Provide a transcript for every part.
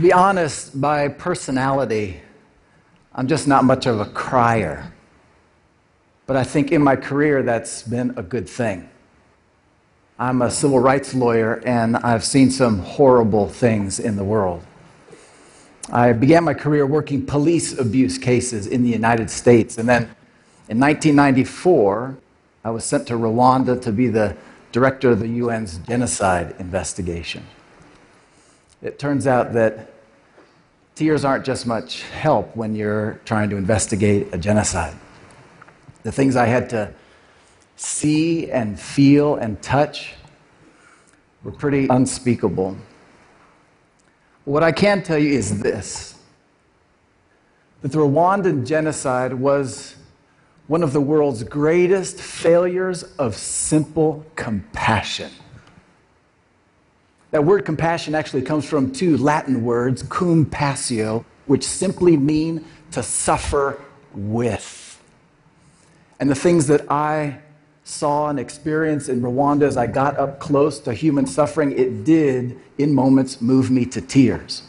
To be honest, by personality, I'm just not much of a crier. But I think in my career, that's been a good thing. I'm a civil rights lawyer, and I've seen some horrible things in the world. I began my career working police abuse cases in the United States, and then in 1994, I was sent to Rwanda to be the director of the UN's genocide investigation. It turns out that tears aren't just much help when you're trying to investigate a genocide. The things I had to see and feel and touch were pretty unspeakable. What I can tell you is this that the Rwandan genocide was one of the world's greatest failures of simple compassion. That word compassion actually comes from two Latin words, cum passio, which simply mean to suffer with. And the things that I saw and experienced in Rwanda as I got up close to human suffering, it did, in moments, move me to tears.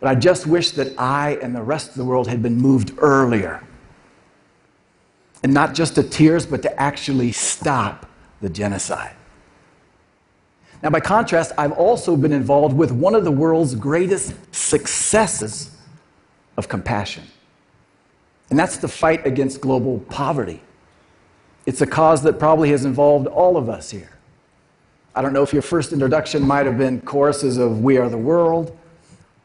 But I just wish that I and the rest of the world had been moved earlier. And not just to tears, but to actually stop the genocide. Now, by contrast, I've also been involved with one of the world's greatest successes of compassion, and that's the fight against global poverty. It's a cause that probably has involved all of us here. I don't know if your first introduction might have been choruses of We Are the World,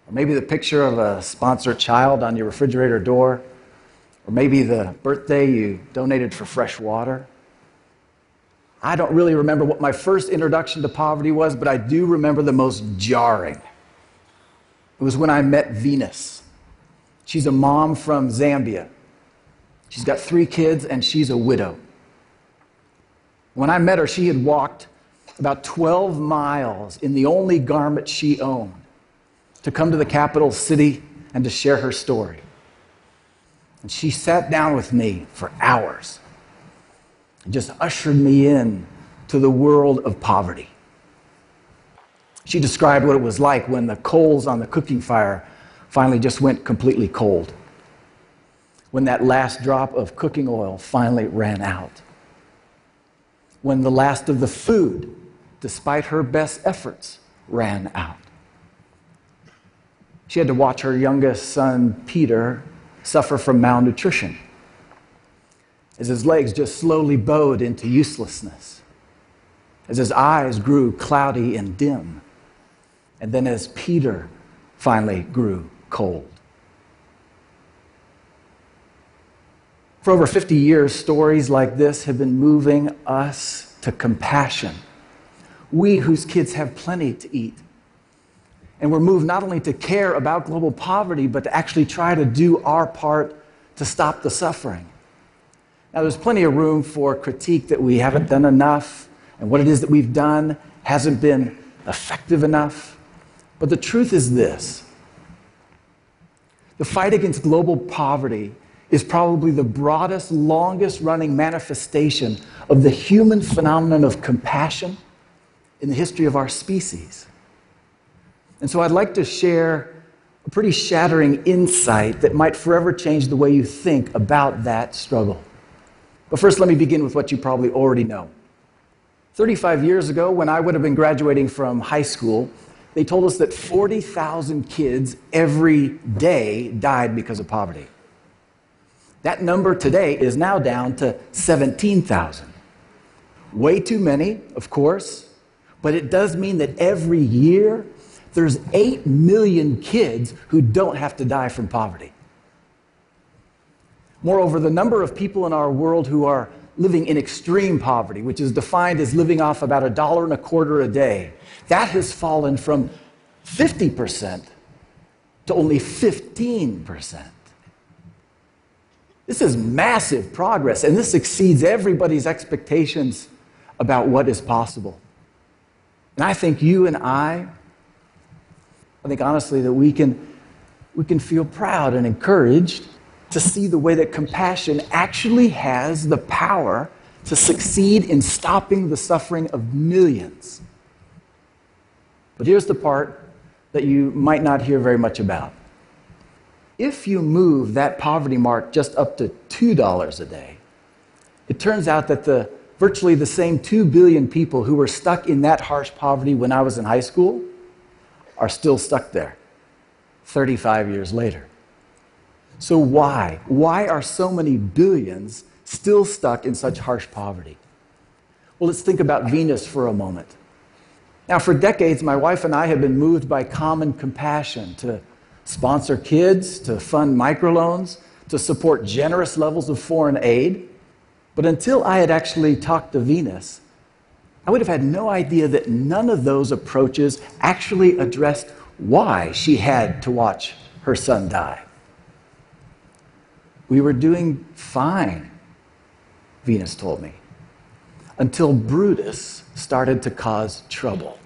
or maybe the picture of a sponsored child on your refrigerator door, or maybe the birthday you donated for fresh water. I don't really remember what my first introduction to poverty was, but I do remember the most jarring. It was when I met Venus. She's a mom from Zambia. She's got three kids and she's a widow. When I met her, she had walked about 12 miles in the only garment she owned to come to the capital city and to share her story. And she sat down with me for hours just ushered me in to the world of poverty. She described what it was like when the coals on the cooking fire finally just went completely cold, when that last drop of cooking oil finally ran out, when the last of the food, despite her best efforts, ran out. She had to watch her youngest son, Peter, suffer from malnutrition as his legs just slowly bowed into uselessness, as his eyes grew cloudy and dim, and then as Peter finally grew cold. For over 50 years, stories like this have been moving us to compassion. We whose kids have plenty to eat. And we're moved not only to care about global poverty, but to actually try to do our part to stop the suffering. Now, there's plenty of room for critique that we haven't done enough, and what it is that we've done hasn't been effective enough. But the truth is this the fight against global poverty is probably the broadest, longest running manifestation of the human phenomenon of compassion in the history of our species. And so I'd like to share a pretty shattering insight that might forever change the way you think about that struggle. But first, let me begin with what you probably already know. 35 years ago, when I would have been graduating from high school, they told us that 40,000 kids every day died because of poverty. That number today is now down to 17,000. Way too many, of course, but it does mean that every year there's 8 million kids who don't have to die from poverty. Moreover, the number of people in our world who are living in extreme poverty, which is defined as living off about a dollar and a quarter a day, that has fallen from 50% to only 15%. This is massive progress, and this exceeds everybody's expectations about what is possible. And I think you and I, I think honestly that we can, we can feel proud and encouraged to see the way that compassion actually has the power to succeed in stopping the suffering of millions. But here's the part that you might not hear very much about. If you move that poverty mark just up to $2 a day, it turns out that the virtually the same 2 billion people who were stuck in that harsh poverty when I was in high school are still stuck there 35 years later. So, why? Why are so many billions still stuck in such harsh poverty? Well, let's think about Venus for a moment. Now, for decades, my wife and I have been moved by common compassion to sponsor kids, to fund microloans, to support generous levels of foreign aid. But until I had actually talked to Venus, I would have had no idea that none of those approaches actually addressed why she had to watch her son die. We were doing fine, Venus told me, until Brutus started to cause trouble.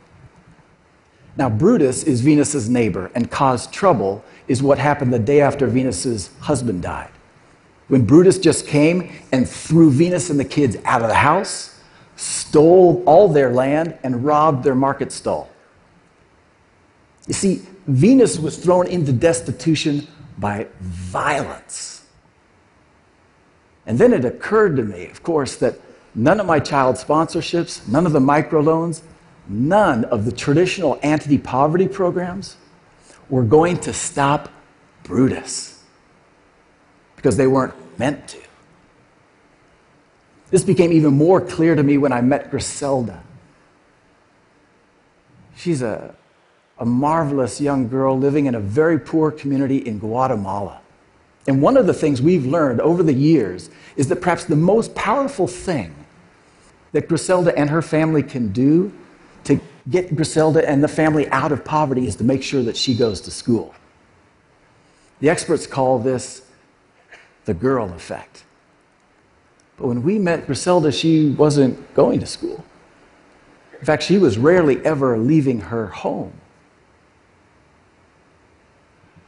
Now, Brutus is Venus's neighbor, and caused trouble is what happened the day after Venus's husband died. When Brutus just came and threw Venus and the kids out of the house, stole all their land, and robbed their market stall. You see, Venus was thrown into destitution by violence. And then it occurred to me, of course, that none of my child sponsorships, none of the microloans, none of the traditional anti poverty programs were going to stop Brutus because they weren't meant to. This became even more clear to me when I met Griselda. She's a, a marvelous young girl living in a very poor community in Guatemala. And one of the things we've learned over the years is that perhaps the most powerful thing that Griselda and her family can do to get Griselda and the family out of poverty is to make sure that she goes to school. The experts call this the girl effect. But when we met Griselda, she wasn't going to school. In fact, she was rarely ever leaving her home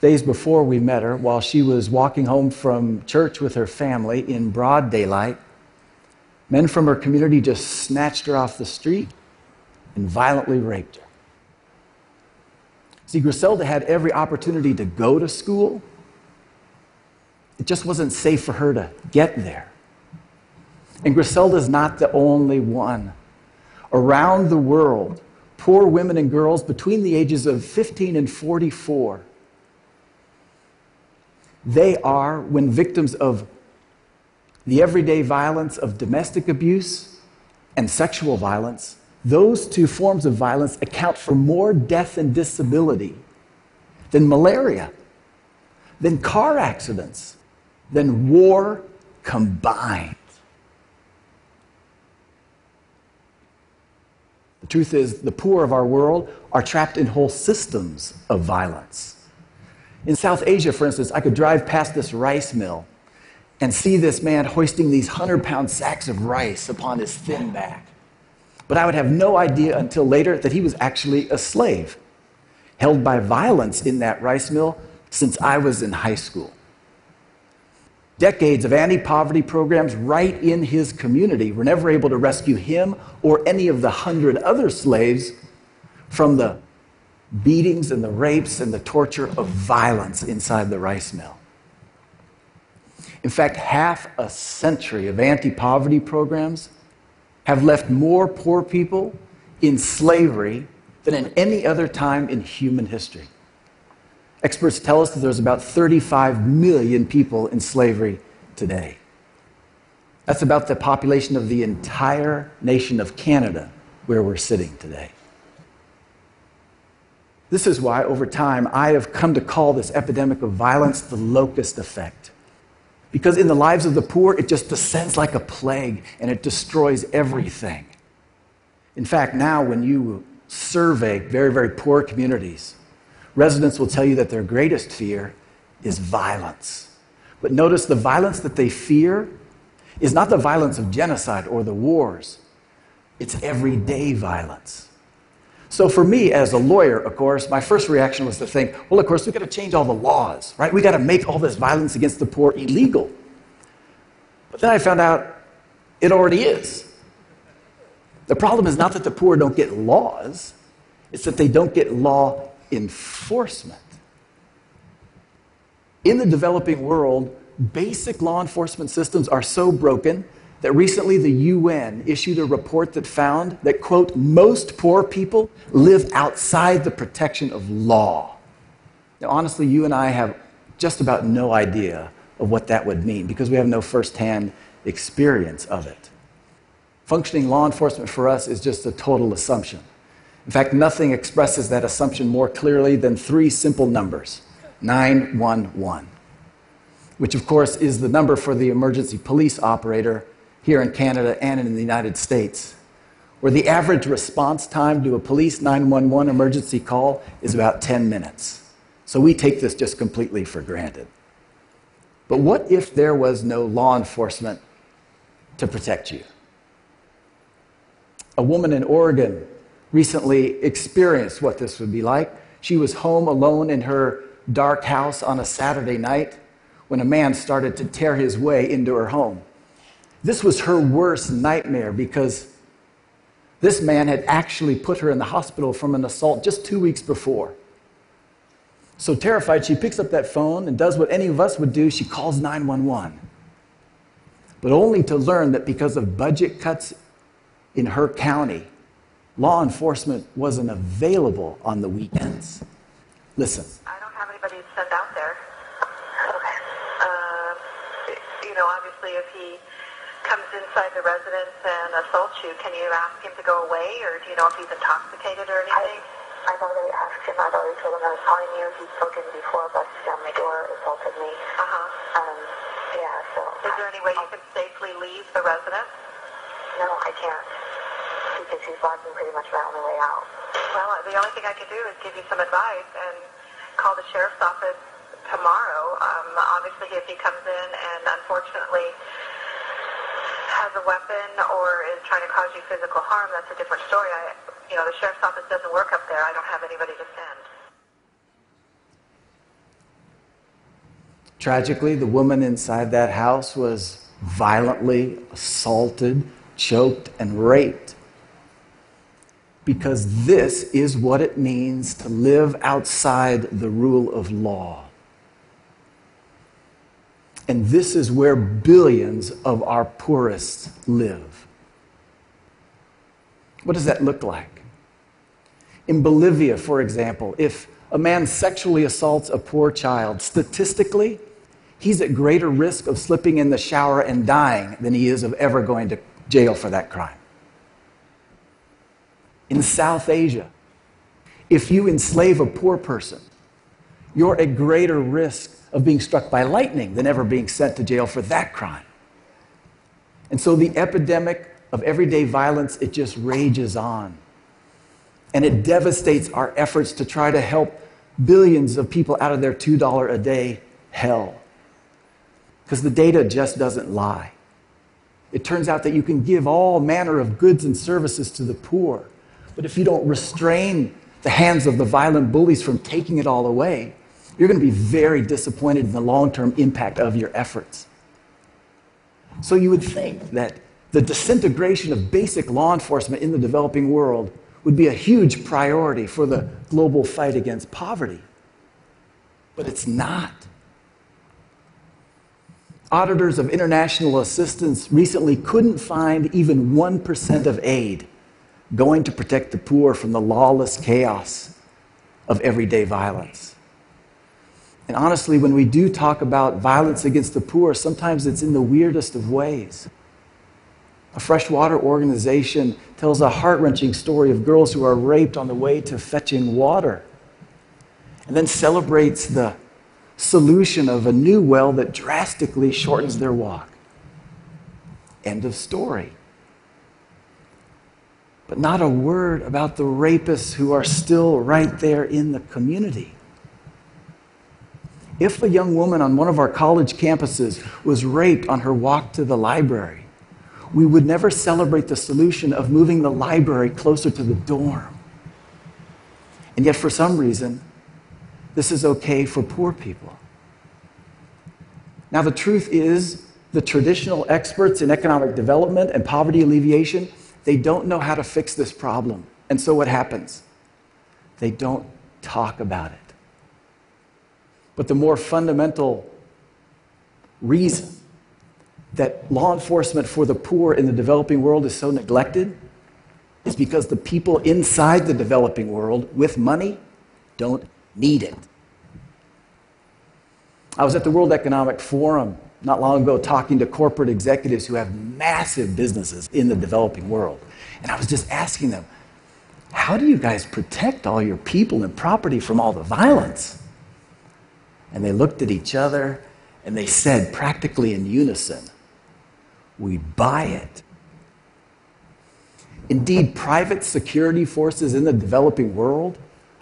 days before we met her, while she was walking home from church with her family in broad daylight, men from her community just snatched her off the street and violently raped her. See, Griselda had every opportunity to go to school. It just wasn't safe for her to get there. And Griselda's not the only one. Around the world, poor women and girls between the ages of 15 and 44 they are, when victims of the everyday violence of domestic abuse and sexual violence, those two forms of violence account for more death and disability than malaria, than car accidents, than war combined. The truth is, the poor of our world are trapped in whole systems of violence. In South Asia, for instance, I could drive past this rice mill and see this man hoisting these 100 pound sacks of rice upon his thin back. But I would have no idea until later that he was actually a slave, held by violence in that rice mill since I was in high school. Decades of anti poverty programs right in his community were never able to rescue him or any of the hundred other slaves from the beatings and the rapes and the torture of violence inside the rice mill. In fact, half a century of anti poverty programs have left more poor people in slavery than in any other time in human history. Experts tell us that there's about 35 million people in slavery today. That's about the population of the entire nation of Canada where we're sitting today. This is why, over time, I have come to call this epidemic of violence the locust effect. Because in the lives of the poor, it just descends like a plague and it destroys everything. In fact, now when you survey very, very poor communities, residents will tell you that their greatest fear is violence. But notice the violence that they fear is not the violence of genocide or the wars, it's everyday violence. So for me as a lawyer, of course, my first reaction was to think, well, of course, we've got to change all the laws, right? We've got to make all this violence against the poor illegal. But then I found out it already is. The problem is not that the poor don't get laws, it's that they don't get law enforcement. In the developing world, basic law enforcement systems are so broken that recently the UN issued a report that found that, quote, most poor people live outside the protection of law. Now, honestly, you and I have just about no idea of what that would mean because we have no firsthand experience of it. Functioning law enforcement for us is just a total assumption. In fact, nothing expresses that assumption more clearly than three simple numbers 911, which, of course, is the number for the emergency police operator here in Canada and in the United States, where the average response time to a police 911 emergency call is about 10 minutes. So we take this just completely for granted. But what if there was no law enforcement to protect you? A woman in Oregon recently experienced what this would be like. She was home alone in her dark house on a Saturday night when a man started to tear his way into her home. This was her worst nightmare because this man had actually put her in the hospital from an assault just two weeks before. So terrified, she picks up that phone and does what any of us would do she calls 911. But only to learn that because of budget cuts in her county, law enforcement wasn't available on the weekends. Listen. I don't have anybody to send out there. Okay. Uh, you know, obviously, if he comes inside the residence and assaults you, can you ask him to go away, or do you know if he's intoxicated or anything? I, I've already asked him. I've already told him I was calling you. He's spoken before, busted down my door, assaulted me. Uh huh. Um, yeah. So. Is there any way you can safely leave the residence? No, I can't because he's blocking pretty much my only way out. Well, the only thing I can do is give you some advice and call the sheriff's office tomorrow. Um, obviously, if he comes in and unfortunately has a weapon or is trying to cause you physical harm, that's a different story. I, you know, the sheriff's office doesn't work up there. I don't have anybody to send. Tragically, the woman inside that house was violently assaulted, choked, and raped because this is what it means to live outside the rule of law. And this is where billions of our poorest live. What does that look like? In Bolivia, for example, if a man sexually assaults a poor child, statistically, he's at greater risk of slipping in the shower and dying than he is of ever going to jail for that crime in South Asia. If you enslave a poor person, you're at greater risk of being struck by lightning than ever being sent to jail for that crime. And so the epidemic of everyday violence, it just rages on. And it devastates our efforts to try to help billions of people out of their $2 a day hell. Because the data just doesn't lie. It turns out that you can give all manner of goods and services to the poor but if you don't restrain the hands of the violent bullies from taking it all away, you're going to be very disappointed in the long term impact of your efforts. So you would think that the disintegration of basic law enforcement in the developing world would be a huge priority for the global fight against poverty. But it's not. Auditors of international assistance recently couldn't find even 1% of aid going to protect the poor from the lawless chaos of everyday violence. And honestly, when we do talk about violence against the poor, sometimes it's in the weirdest of ways. A freshwater organization tells a heart wrenching story of girls who are raped on the way to fetching water, and then celebrates the solution of a new well that drastically shortens their walk. End of story but not a word about the rapists who are still right there in the community. If a young woman on one of our college campuses was raped on her walk to the library, we would never celebrate the solution of moving the library closer to the dorm. And yet, for some reason, this is okay for poor people. Now, the truth is, the traditional experts in economic development and poverty alleviation they don't know how to fix this problem. And so what happens? They don't talk about it. But the more fundamental reason that law enforcement for the poor in the developing world is so neglected is because the people inside the developing world with money don't need it. I was at the World Economic Forum not long ago talking to corporate executives who have massive businesses in the developing world. And I was just asking them, how do you guys protect all your people and property from all the violence? And they looked at each other and they said, practically in unison, we buy it. Indeed, private security forces in the developing world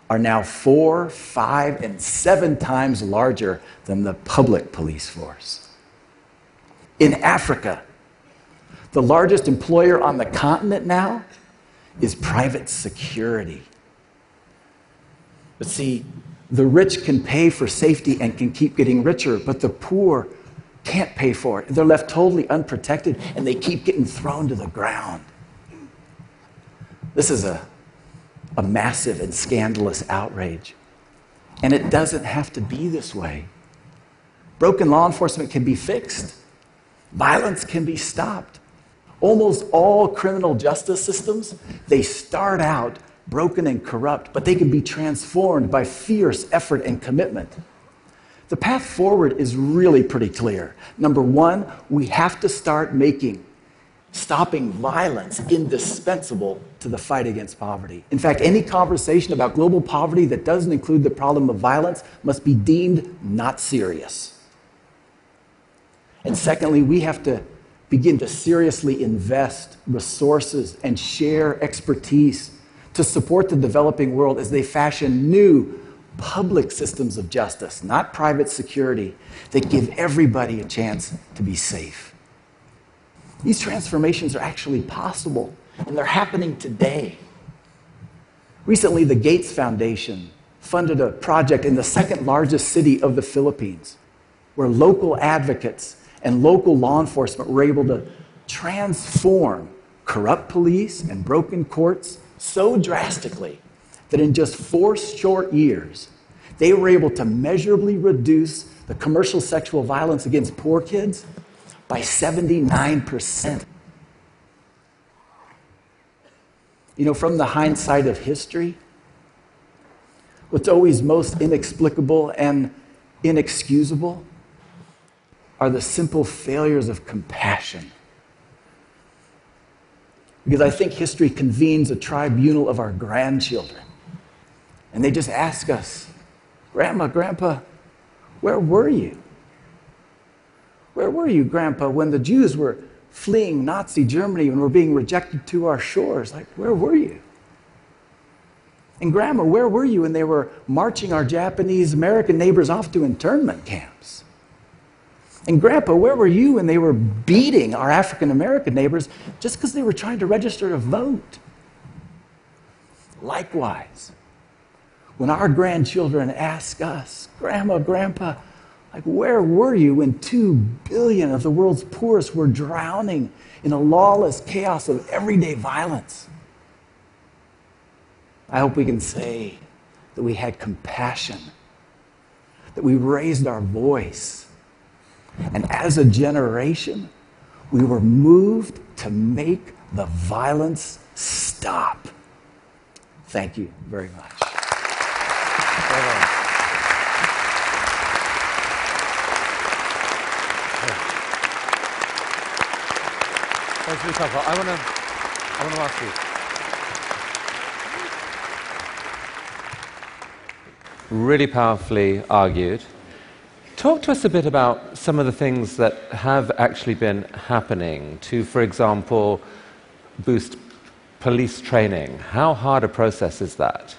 are now four, five, and seven times larger than the public police force. In Africa, the largest employer on the continent now is private security. But see, the rich can pay for safety and can keep getting richer, but the poor can't pay for it. They're left totally unprotected and they keep getting thrown to the ground. This is a, a massive and scandalous outrage. And it doesn't have to be this way. Broken law enforcement can be fixed, violence can be stopped. Almost all criminal justice systems, they start out broken and corrupt, but they can be transformed by fierce effort and commitment. The path forward is really pretty clear. Number one, we have to start making stopping violence indispensable to the fight against poverty. In fact, any conversation about global poverty that doesn't include the problem of violence must be deemed not serious. And secondly, we have to begin to seriously invest resources and share expertise to support the developing world as they fashion new public systems of justice, not private security, that give everybody a chance to be safe. These transformations are actually possible, and they're happening today. Recently, the Gates Foundation funded a project in the second largest city of the Philippines, where local advocates and local law enforcement were able to transform corrupt police and broken courts so drastically that in just four short years, they were able to measurably reduce the commercial sexual violence against poor kids by 79%. You know, from the hindsight of history, what's always most inexplicable and inexcusable are the simple failures of compassion because I think history convenes a tribunal of our grandchildren. And they just ask us, Grandma, Grandpa, where were you? Where were you, Grandpa, when the Jews were fleeing Nazi Germany and were being rejected to our shores? Like, where were you? And Grandma, where were you when they were marching our Japanese American neighbors off to internment camps? And Grandpa, where were you when they were beating our African American neighbors just because they were trying to register to vote? Likewise, when our grandchildren ask us, Grandma, Grandpa, like, where were you when two billion of the world's poorest were drowning in a lawless chaos of everyday violence? I hope we can say that we had compassion, that we raised our voice and as a generation, we were moved to make the violence stop. Thank you very much. I want to I want to ask you. Really powerfully argued. Talk to us a bit about some of the things that have actually been happening to, for example, boost police training. How hard a process is that?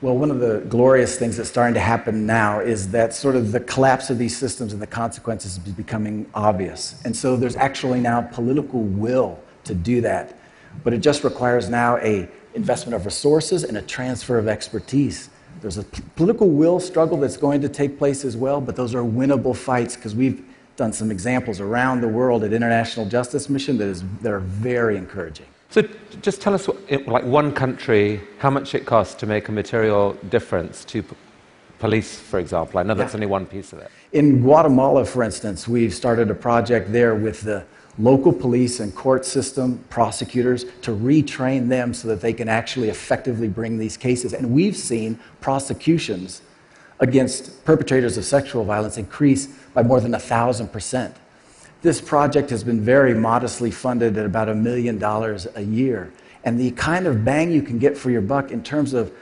Well, one of the glorious things that's starting to happen now is that sort of the collapse of these systems and the consequences is becoming obvious. And so there's actually now political will to do that. But it just requires now a investment of resources and a transfer of expertise. There's a political will struggle that's going to take place as well, but those are winnable fights because we've done some examples around the world at International Justice Mission that, is, that are very encouraging. So just tell us, what, like one country, how much it costs to make a material difference to p- police, for example. I know that's Yeah. only one piece of it. In Guatemala, for instance, we've started a project there with the local police and court system prosecutors to retrain them so that they can actually effectively bring these cases. And we've seen prosecutions against perpetrators of sexual violence increase by more than a thousand percent. This project has been very modestly funded at about a million dollars a year. And the kind of bang you can get for your buck in terms of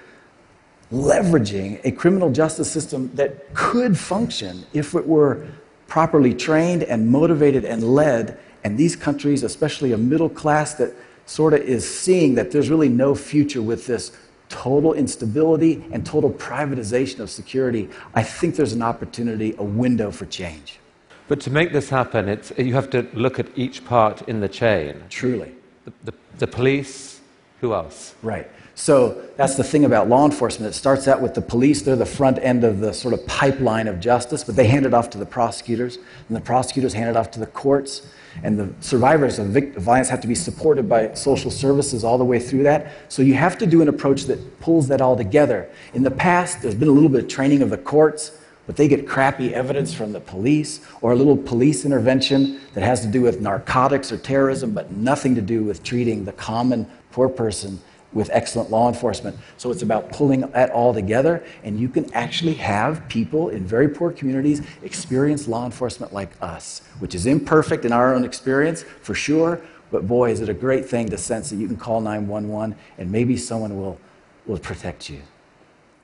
leveraging a criminal justice system that could function if it were properly trained and motivated and led. And these countries, especially a middle class that sort of is seeing that there's really no future with this total instability and total privatization of security, I think there's an opportunity, a window for change. But to make this happen, it's, you have to look at each part in the chain. Truly. The, the, the police, who else? Right. So that's the thing about law enforcement. It starts out with the police. They're the front end of the sort of pipeline of justice, but they hand it off to the prosecutors, and the prosecutors hand it off to the courts. And the survivors of violence have to be supported by social services all the way through that. So you have to do an approach that pulls that all together. In the past, there's been a little bit of training of the courts, but they get crappy evidence from the police or a little police intervention that has to do with narcotics or terrorism, but nothing to do with treating the common poor person with excellent law enforcement. So it's about pulling that all together, and you can actually have people in very poor communities experience law enforcement like us, which is imperfect in our own experience, for sure. But boy, is it a great thing to sense that you can call 911 and maybe someone will, will protect you.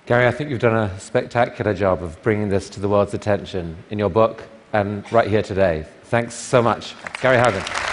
Gary, I think you've done a spectacular job of bringing this to the world's attention in your book and right here today. Thanks so much. Gary Haugen.